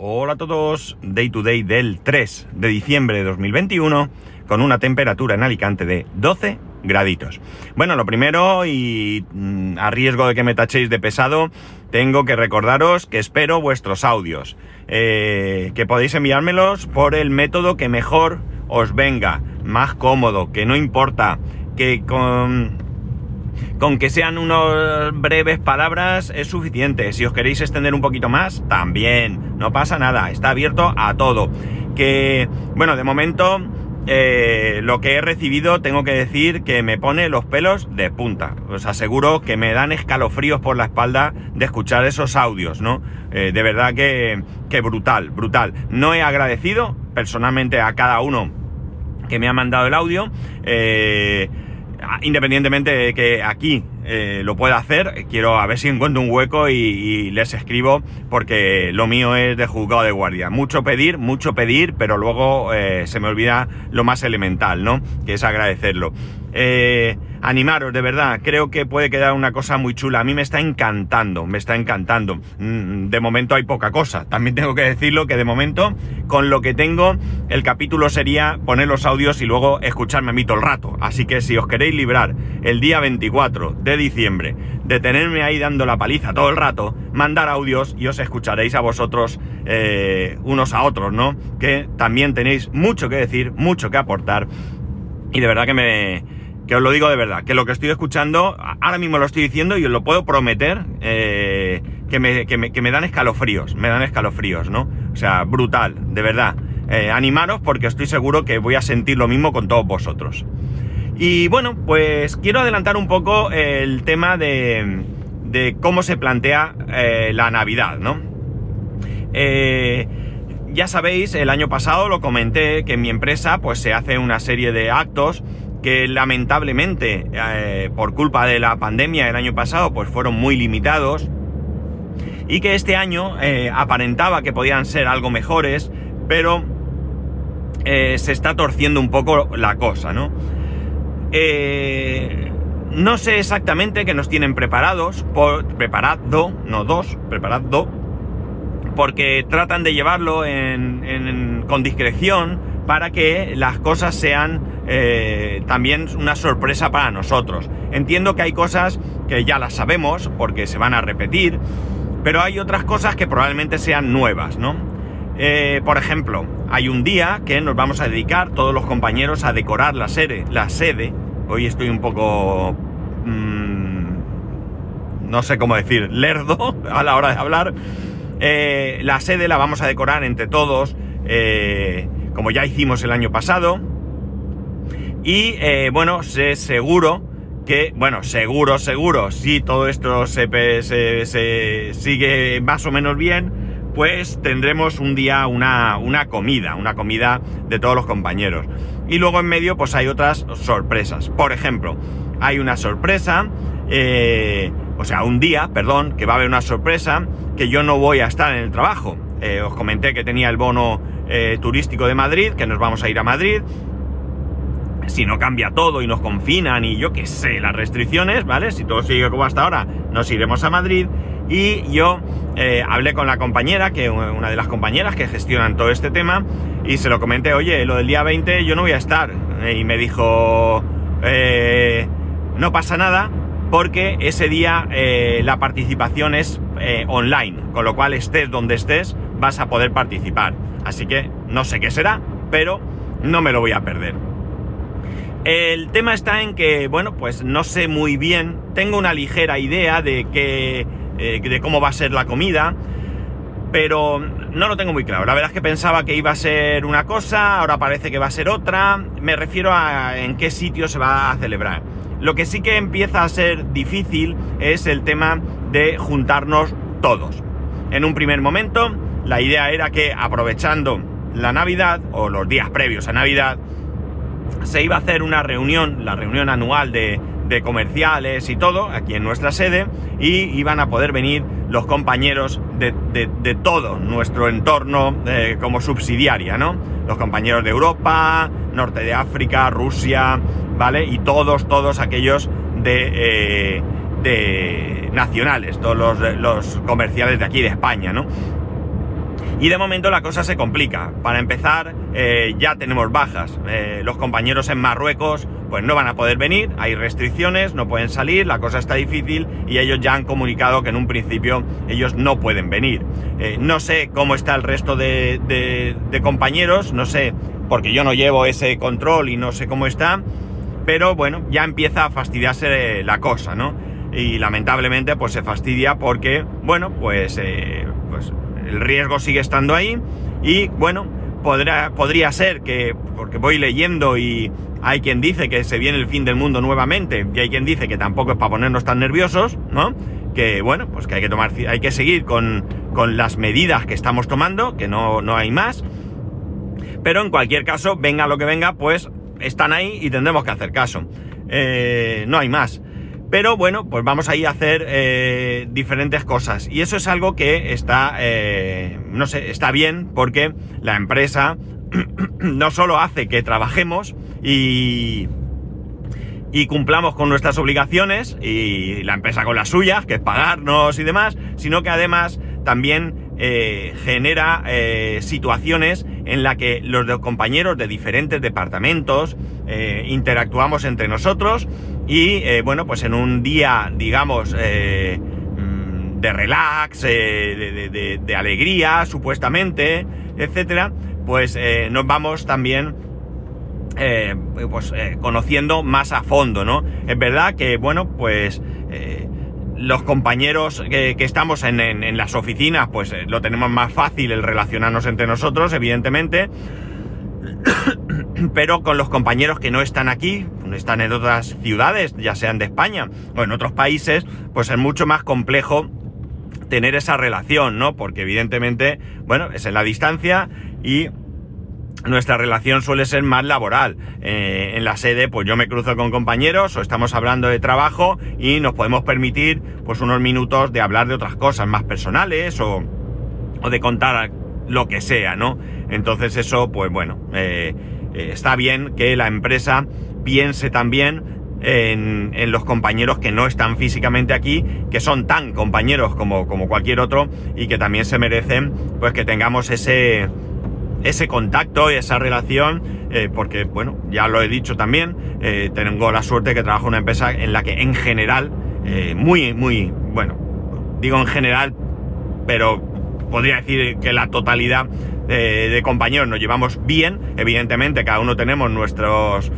Hola a todos, Day to Day del 3 de diciembre de 2021 con una temperatura en Alicante de 12 graditos. Bueno, lo primero y mm, a riesgo de que me tachéis de pesado, tengo que recordaros que espero vuestros audios, eh, que podéis enviármelos por el método que mejor os venga, más cómodo, que no importa, que con con que sean unas breves palabras es suficiente. Si os queréis extender un poquito más, también. No pasa nada. Está abierto a todo. Que, bueno, de momento, eh, lo que he recibido, tengo que decir que me pone los pelos de punta. Os aseguro que me dan escalofríos por la espalda de escuchar esos audios, ¿no? Eh, de verdad que, que brutal, brutal. No he agradecido personalmente a cada uno que me ha mandado el audio. Eh, independientemente de que aquí eh, lo pueda hacer, quiero a ver si encuentro un hueco y, les escribo porque lo mío es de juzgado de guardia. Mucho pedir, mucho pedir, pero luego eh, se me olvida lo más elemental, ¿no? Que es agradecerlo. Eh, animaros, de verdad, creo que puede quedar una cosa muy chula. A mí me está encantando, me está encantando. Mm, de momento hay poca cosa. También tengo que decirlo que de momento, con lo que tengo, el capítulo sería poner los audios y luego escucharme a mí todo el rato. Así que si os queréis librar el día 24 de diciembre de tenerme ahí dando la paliza todo el rato, mandar audios y os escucharéis a vosotros eh, unos a otros, ¿no? Que también tenéis mucho que decir, mucho que aportar. Y de verdad que me, que os lo digo de verdad, que lo que estoy escuchando, ahora mismo lo estoy diciendo y os lo puedo prometer, eh, que, me, que, me, dan escalofríos, me dan escalofríos, ¿no? O sea, brutal, de verdad. Eh, animaros porque estoy seguro que voy a sentir lo mismo con todos vosotros. Y bueno, pues quiero adelantar un poco el tema de, de cómo se plantea eh, la Navidad, ¿no? ya sabéis, el año pasado lo comenté que en mi empresa pues se hace una serie de actos que lamentablemente eh, por culpa de la pandemia el año pasado pues fueron muy limitados y que este año eh, aparentaba que podían ser algo mejores, pero eh, se está torciendo un poco la cosa, ¿no? no sé exactamente qué nos tienen preparados, por, preparado, no dos, preparado, porque tratan de llevarlo con discreción para que las cosas sean eh, también una sorpresa para nosotros. Entiendo que hay cosas que ya las sabemos porque se van a repetir, pero hay otras cosas que probablemente sean nuevas, ¿no? Eh, por ejemplo, hay un día que nos vamos a dedicar todos los compañeros a decorar la sede. La sede. Hoy estoy un poco... Mm, no sé cómo decir, lerdo a la hora de hablar. Eh, la sede la vamos a decorar entre todos, como ya hicimos el año pasado. Y eh, bueno, sé seguro que, bueno, seguro, seguro, si todo esto se, se, sigue más o menos bien, pues tendremos un día una, una, comida, una comida de todos los compañeros. Y luego en medio pues hay otras sorpresas. Por ejemplo, hay una sorpresa, eh, o sea, un día, perdón, que va a haber una sorpresa que yo no voy a estar en el trabajo. Eh, os comenté que tenía el bono turístico de Madrid, que nos vamos a ir a Madrid si no cambia todo y nos confinan y yo qué sé, las restricciones, ¿vale? Si todo sigue como hasta ahora, nos iremos a Madrid. Y yo eh, hablé con la compañera, que una de las compañeras que gestionan todo este tema, y se lo comenté, oye, lo del día 20 yo no voy a estar. y me dijo, eh, no pasa nada, porque ese día eh, la participación es online, con lo cual estés donde estés, vas a poder participar. Así que no sé qué será, pero no me lo voy a perder. El tema está en que, bueno, pues no sé muy bien, tengo una ligera idea de que, eh, de cómo va a ser la comida, pero no lo tengo muy claro. La verdad es que pensaba que iba a ser una cosa, ahora parece que va a ser otra. Me refiero a en qué sitio se va a celebrar. Lo que sí que empieza a ser difícil es el tema de juntarnos todos. En un primer momento, la idea era que aprovechando la Navidad o los días previos a Navidad, se iba a hacer una reunión, la reunión anual de, comerciales y todo, aquí en nuestra sede, y iban a poder venir los compañeros de, todo nuestro entorno eh, como subsidiaria, ¿no? Los compañeros de Europa, Norte de África, Rusia, ¿vale? Y todos, todos aquellos de, eh, nacionales, todos los, los, comerciales de aquí de España, ¿no? Y de momento la cosa se complica. Para empezar, eh, ya tenemos bajas. Eh, los compañeros en Marruecos pues no van a poder venir, hay restricciones, no pueden salir, la cosa está difícil y ellos ya han comunicado que en un principio ellos no pueden venir. Eh, no sé cómo está el resto de, compañeros, no sé, porque yo no llevo ese control y no sé cómo está, pero bueno, ya empieza a fastidiarse la cosa, ¿no? Y lamentablemente pues se fastidia porque, bueno, pues, pues el riesgo sigue estando ahí y bueno, podría ser que, porque voy leyendo y hay quien dice que se viene el fin del mundo nuevamente y hay quien dice que tampoco es para ponernos tan nerviosos, ¿no? Que bueno, pues que hay que tomar, hay que seguir con, con las medidas que estamos tomando, que no, no hay más. Pero en cualquier caso, venga lo que venga, pues están ahí y tendremos que hacer caso. Eh, no hay más. Pero bueno, pues vamos a ir a hacer eh, diferentes cosas. Y eso es algo que está, eh, no sé, está bien porque la empresa no solo hace que trabajemos y, y cumplamos con nuestras obligaciones y la empresa con las suyas, que es pagarnos y demás, sino que además también eh, genera situaciones en la que los compañeros de diferentes departamentos interactuamos entre nosotros y eh, bueno, pues en un día, digamos, eh, mm, de relax, eh, de, alegría, supuestamente, etcétera, pues nos vamos también pues, conociendo más a fondo, ¿no? Es verdad que, bueno, pues los compañeros que, estamos en, en, las oficinas, pues lo tenemos más fácil el relacionarnos entre nosotros, evidentemente. pero con los compañeros que no están aquí, están en otras ciudades, ya sean de España o en otros países, pues es mucho más complejo tener esa relación, ¿no? Porque evidentemente, bueno, es en la distancia y nuestra relación suele ser más laboral. Eh, en la sede, pues yo me cruzo con compañeros o estamos hablando de trabajo y nos podemos permitir, pues, unos minutos de hablar de otras cosas más personales o, o de contar lo que sea, ¿no? Entonces eso, pues bueno, eh, eh, está bien que la empresa piense también en, los compañeros que no están físicamente aquí, que son tan compañeros como, cualquier otro y que también se merecen pues que tengamos ese, ese contacto y esa relación, eh, porque bueno, ya lo he dicho también, tengo la suerte que trabajo en una empresa en la que en general, muy, muy, bueno, digo en general, pero podría decir que la totalidad de, compañeros nos llevamos bien. Evidentemente, cada uno tenemos nuestros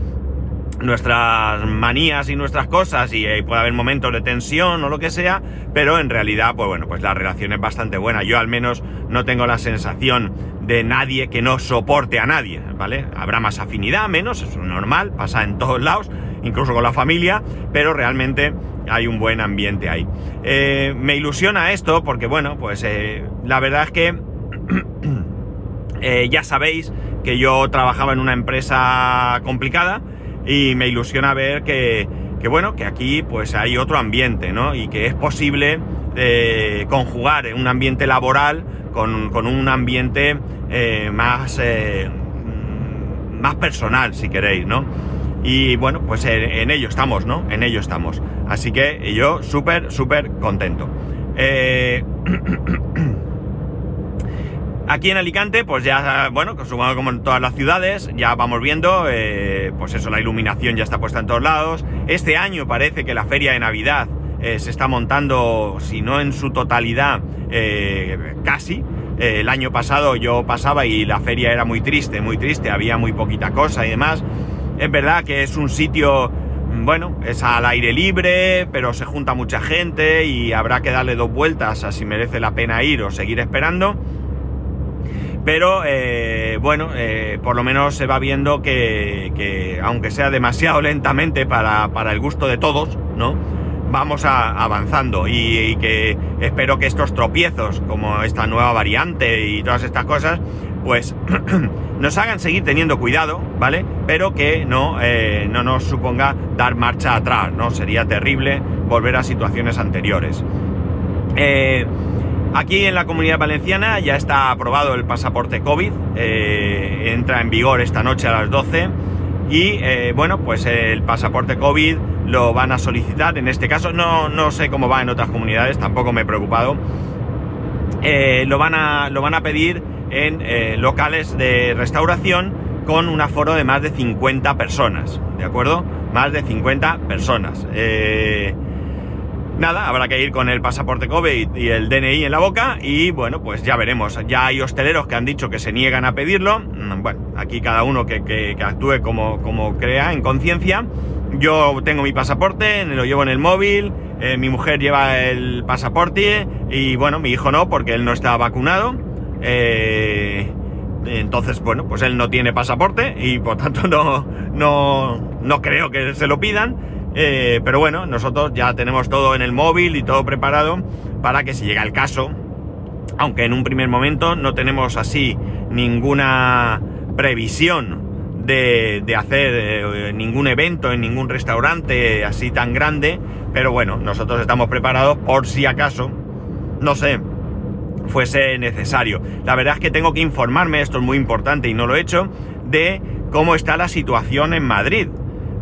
nuestras manías y nuestras cosas y eh, puede haber momentos de tensión o lo que sea, pero en realidad, pues bueno, pues la relación es bastante buena. Yo al menos no tengo la sensación de nadie que no soporte a nadie, ¿vale? Habrá más afinidad, menos, es normal, pasa en todos lados, incluso con la familia, pero realmente hay un buen ambiente ahí. Eh, me ilusiona esto porque, bueno, pues eh, la verdad es que ya sabéis que yo trabajaba en una empresa complicada y me ilusiona ver que, bueno, que aquí pues hay otro ambiente, ¿no? Y que es posible conjugar un ambiente laboral con, un ambiente más, más personal, si queréis, ¿no? Y bueno, pues en, ello estamos, ¿no? En ello estamos. Así que yo súper, súper contento. Eh, aquí en Alicante, pues ya, bueno, como en todas las ciudades, ya vamos viendo, eh, pues eso, la iluminación ya está puesta en todos lados. Este año parece que la feria de Navidad eh, se está montando, si no en su totalidad, casi. el año pasado yo pasaba y la feria era muy triste, muy triste, había muy poquita cosa y demás. Es verdad que es un sitio, bueno, es al aire libre, pero se junta mucha gente y habrá que darle dos vueltas a si merece la pena ir o seguir esperando. Pero eh, bueno, eh, por lo menos se va viendo que, aunque sea demasiado lentamente para, el gusto de todos, ¿no? Vamos avanzando y, que espero que estos tropiezos, como esta nueva variante y todas estas cosas, pues nos hagan seguir teniendo cuidado, ¿vale? Pero que no, eh, no nos suponga dar marcha atrás, ¿no? Sería terrible volver a situaciones anteriores. Aquí en la comunidad valenciana ya está aprobado el pasaporte COVID, eh, entra en vigor esta noche a las 12 y bueno, pues el pasaporte COVID lo van a solicitar, en este caso no, no sé cómo va en otras comunidades, tampoco me he preocupado eh, lo, van a, lo van a pedir en eh, locales de restauración con un aforo de más de 50 personas, ¿de acuerdo? Más de 50 personas. Eh, nada, habrá que ir con el pasaporte COVID y el DNI en la boca y bueno, pues ya veremos. Ya hay hosteleros que han dicho que se niegan a pedirlo. Mm, bueno, aquí cada uno que, actúe como, crea en conciencia. Yo tengo mi pasaporte, lo llevo en el móvil, eh, mi mujer lleva el pasaporte y bueno, mi hijo no porque él no está vacunado. Eh, entonces, bueno, pues él no tiene pasaporte y por tanto no, no, no creo que se lo pidan. Eh, pero bueno, nosotros ya tenemos todo en el móvil y todo preparado para que si llega el caso, aunque en un primer momento no tenemos así ninguna previsión de, hacer eh, ningún evento en ningún restaurante así tan grande, pero bueno, nosotros estamos preparados por si acaso, no sé, fuese necesario. La verdad es que tengo que informarme, esto es muy importante y no lo he hecho, de cómo está la situación en Madrid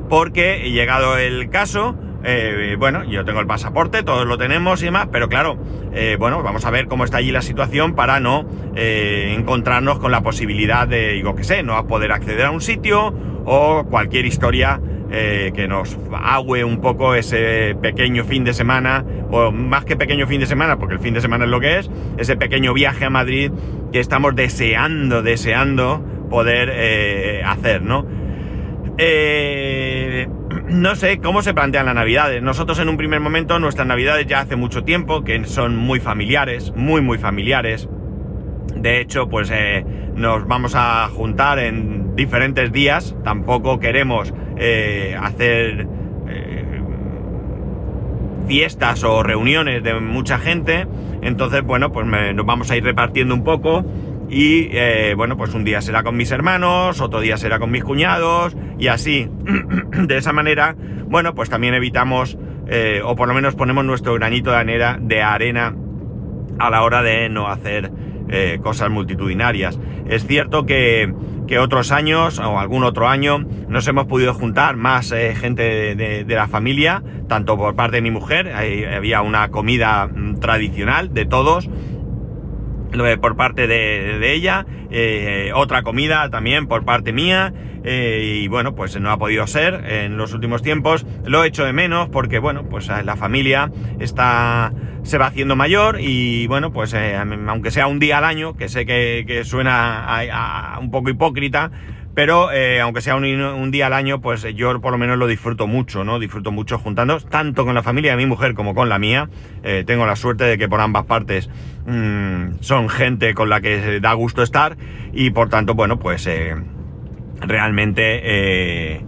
porque llegado el caso, eh, bueno, yo tengo el pasaporte, todos lo tenemos y demás, pero claro, eh, bueno, vamos a ver cómo está allí la situación para no eh, encontrarnos con la posibilidad de, digo que sé, no poder acceder a un sitio o cualquier historia que nos agüe un poco ese pequeño fin de semana, o más que pequeño fin de semana, porque el fin de semana es lo que es, ese pequeño viaje a Madrid que estamos deseando, deseando poder hacer, ¿no? Eh, no sé cómo se plantean las navidades. Nosotros en un primer momento, nuestras navidades ya hace mucho tiempo, que son muy familiares, muy, muy familiares. De hecho, pues eh, nos vamos a juntar en diferentes días. Tampoco queremos eh, hacer fiestas o reuniones de mucha gente. Entonces, bueno, pues nos vamos a ir repartiendo un poco y eh, bueno, pues un día será con mis hermanos, otro día será con mis cuñados y así. de esa manera, bueno, pues también evitamos, eh, o por lo menos ponemos nuestro granito de arena, de arena a la hora de no hacer eh, cosas multitudinarias. Es cierto que, que, otros años o algún otro año nos hemos podido juntar más gente de, la familia, tanto por parte de mi mujer, había una comida mm, tradicional de todos, por parte de, ella, eh, otra comida también por parte mía, eh, y bueno, pues no ha podido ser en los últimos tiempos, lo he hecho de menos porque bueno, pues eh, la familia está, se va haciendo mayor y bueno, pues aunque sea un día al año, que sé que, suena un poco hipócrita, pero eh, aunque sea un, día al año, pues yo por lo menos lo disfruto mucho, ¿no? Disfruto mucho juntando, tanto con la familia de mi mujer como con la mía. Eh, tengo la suerte de que por ambas partes mm, son gente con la que da gusto estar y por tanto, bueno, pues eh, realmente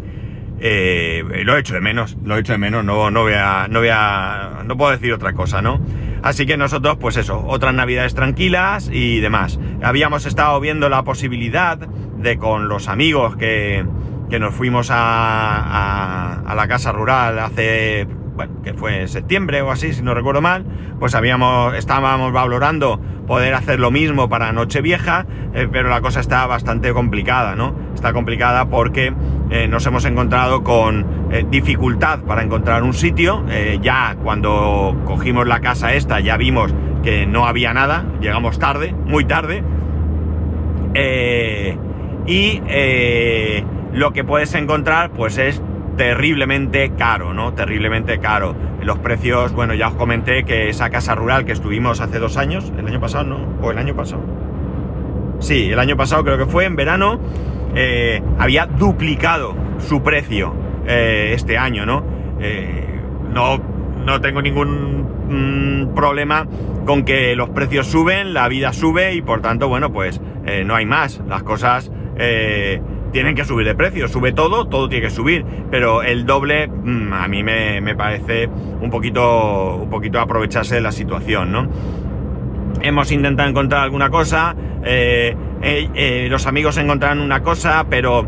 lo he hecho de menos, lo he hecho de menos, no, no voy a, no voy a, no puedo decir otra cosa, ¿no? Así que nosotros, pues eso, otras navidades tranquilas y demás. Habíamos estado viendo la posibilidad de con los amigos que, que nos fuimos a, a, la casa rural hace, bueno, que fue en septiembre o así, si no recuerdo mal, pues habíamos, estábamos valorando poder hacer lo mismo para Nochevieja, eh, pero la cosa está bastante complicada, ¿no? Está complicada porque eh, nos hemos encontrado con eh, dificultad para encontrar un sitio. ya cuando cogimos la casa esta ya vimos que no había nada, llegamos tarde, muy tarde. Y lo que puedes encontrar pues es terriblemente caro, ¿no? Terriblemente caro. Los precios, bueno, ya os comenté que esa casa rural que estuvimos hace dos años, el año pasado, ¿no? ¿O el año pasado? Sí, el año pasado creo que fue, en verano, eh, había duplicado su precio eh, este año, ¿no? no, no tengo ningún mm, problema con que los precios suben, la vida sube y por tanto, bueno, pues no hay más. Las cosas eh, tienen que subir de precio. Sube todo, todo tiene que subir. Pero el doble mm, a mí me, parece un poquito, un poquito aprovecharse de la situación, ¿no? Hemos intentado encontrar alguna cosa. Eh, eh, los amigos encontraron una cosa, pero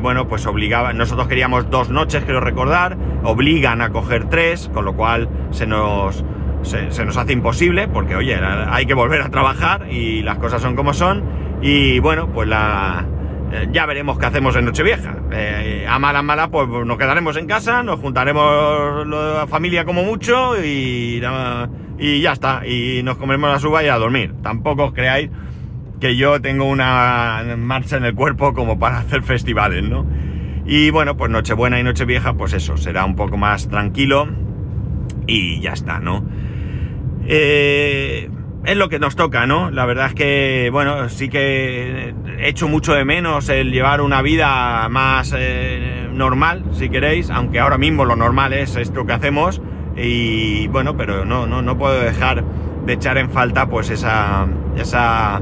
bueno, pues obligaban. Nosotros queríamos dos noches, quiero recordar. Obligan a coger tres, con lo cual se nos, se nos hace imposible, porque oye, hay que volver a trabajar y las cosas son como son. Y bueno, pues la, eh, ya veremos qué hacemos en Nochevieja. Eh, a mala mala, pues nos quedaremos en casa, nos juntaremos la familia como mucho y y ya está, y nos comemos la suba y a dormir. Tampoco os creáis que yo tengo una marcha en el cuerpo como para hacer festivales, ¿no? Y bueno, pues Nochebuena y Nochevieja, pues eso, será un poco más tranquilo y ya está, ¿no? Eh, es lo que nos toca, ¿no? La verdad es que, bueno, sí que he hecho mucho de menos el llevar una vida más eh, normal, si queréis, aunque ahora mismo lo normal es esto que hacemos. Y bueno, pero no, no, no puedo dejar de echar en falta pues esa, esa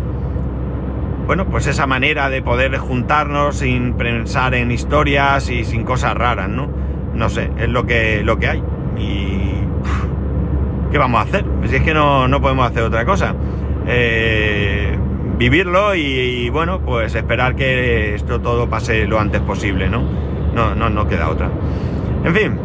bueno, pues esa manera de poder juntarnos sin pensar en historias y sin cosas raras, ¿no? No sé, es lo que, lo que hay. ¿Qué vamos a hacer? Si es que no, podemos hacer otra cosa. Eh, vivirlo y, bueno, pues esperar que esto todo pase lo antes posible, ¿no? No, no, no queda otra. En fin,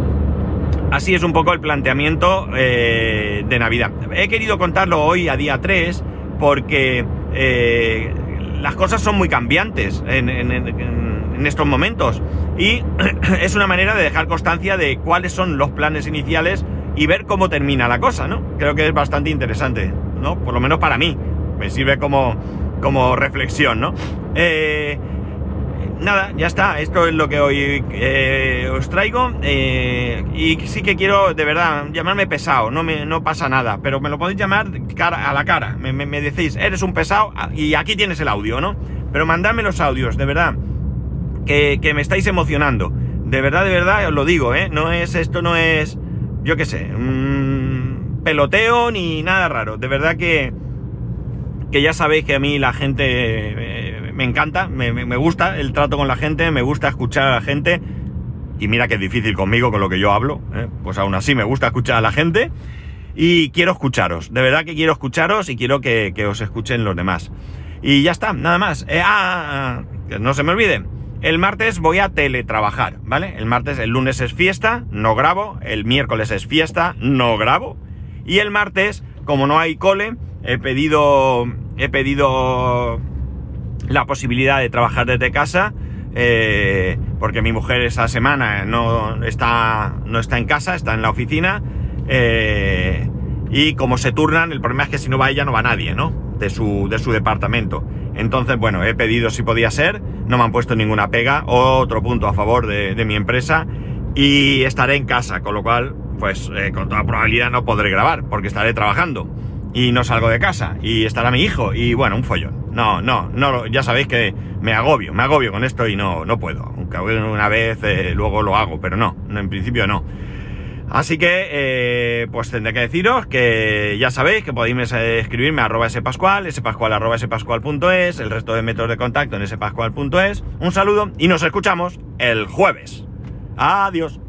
así es un poco el planteamiento eh, de Navidad. He querido contarlo hoy a día 3 porque eh, las cosas son muy cambiantes en, estos momentos y es una manera de dejar constancia de cuáles son los planes iniciales y ver cómo termina la cosa, ¿no? Creo que es bastante interesante, ¿no? Por lo menos para mí, me sirve como, como reflexión, ¿no? Eh, nada, ya está, esto es lo que hoy eh, os traigo eh, y sí que quiero, de verdad, llamarme pesado, no, me, no pasa nada, pero me lo podéis llamar cara, a la cara, me, decís, eres un pesado ah, y aquí tienes el audio, ¿no? Pero mandadme los audios, de verdad, que, me estáis emocionando, de verdad, de verdad, os lo digo, ¿eh? No es, esto no es, yo qué sé, un peloteo ni nada raro, de verdad que, que ya sabéis que a mí la gente eh, me encanta, me, gusta el trato con la gente, me gusta escuchar a la gente. Y mira que es difícil conmigo, con lo que yo hablo, ¿eh? pues aún así me gusta escuchar a la gente. Y quiero escucharos, de verdad que quiero escucharos y quiero que, os escuchen los demás. Y ya está, nada más. Eh, ah, que no se me olvide. El martes voy a teletrabajar, ¿vale? El martes, el lunes es fiesta, no grabo. El miércoles es fiesta, no grabo. Y el martes, como no hay cole, he pedido, he pedido la posibilidad de trabajar desde casa, eh, porque mi mujer esa semana no está, no está en casa, está en la oficina, eh, y como se turnan, el problema es que si no va ella no va nadie, ¿no? De su, de su departamento. Entonces, bueno, he pedido si podía ser, no me han puesto ninguna pega, otro punto a favor de, mi empresa, y estaré en casa, con lo cual, pues eh, con toda probabilidad no podré grabar, porque estaré trabajando y no salgo de casa y estará mi hijo y bueno, un follón. No, no, no, ya sabéis que me agobio, me agobio con esto y no, no puedo. Aunque una vez eh, luego lo hago, pero no, en principio no. Así que, eh, pues tendré que deciros que ya sabéis que podéis escribirme a arroba spascual, spascual arroba spascual.es, el resto de métodos de contacto en spascual.es. Un saludo y nos escuchamos el jueves. Adiós.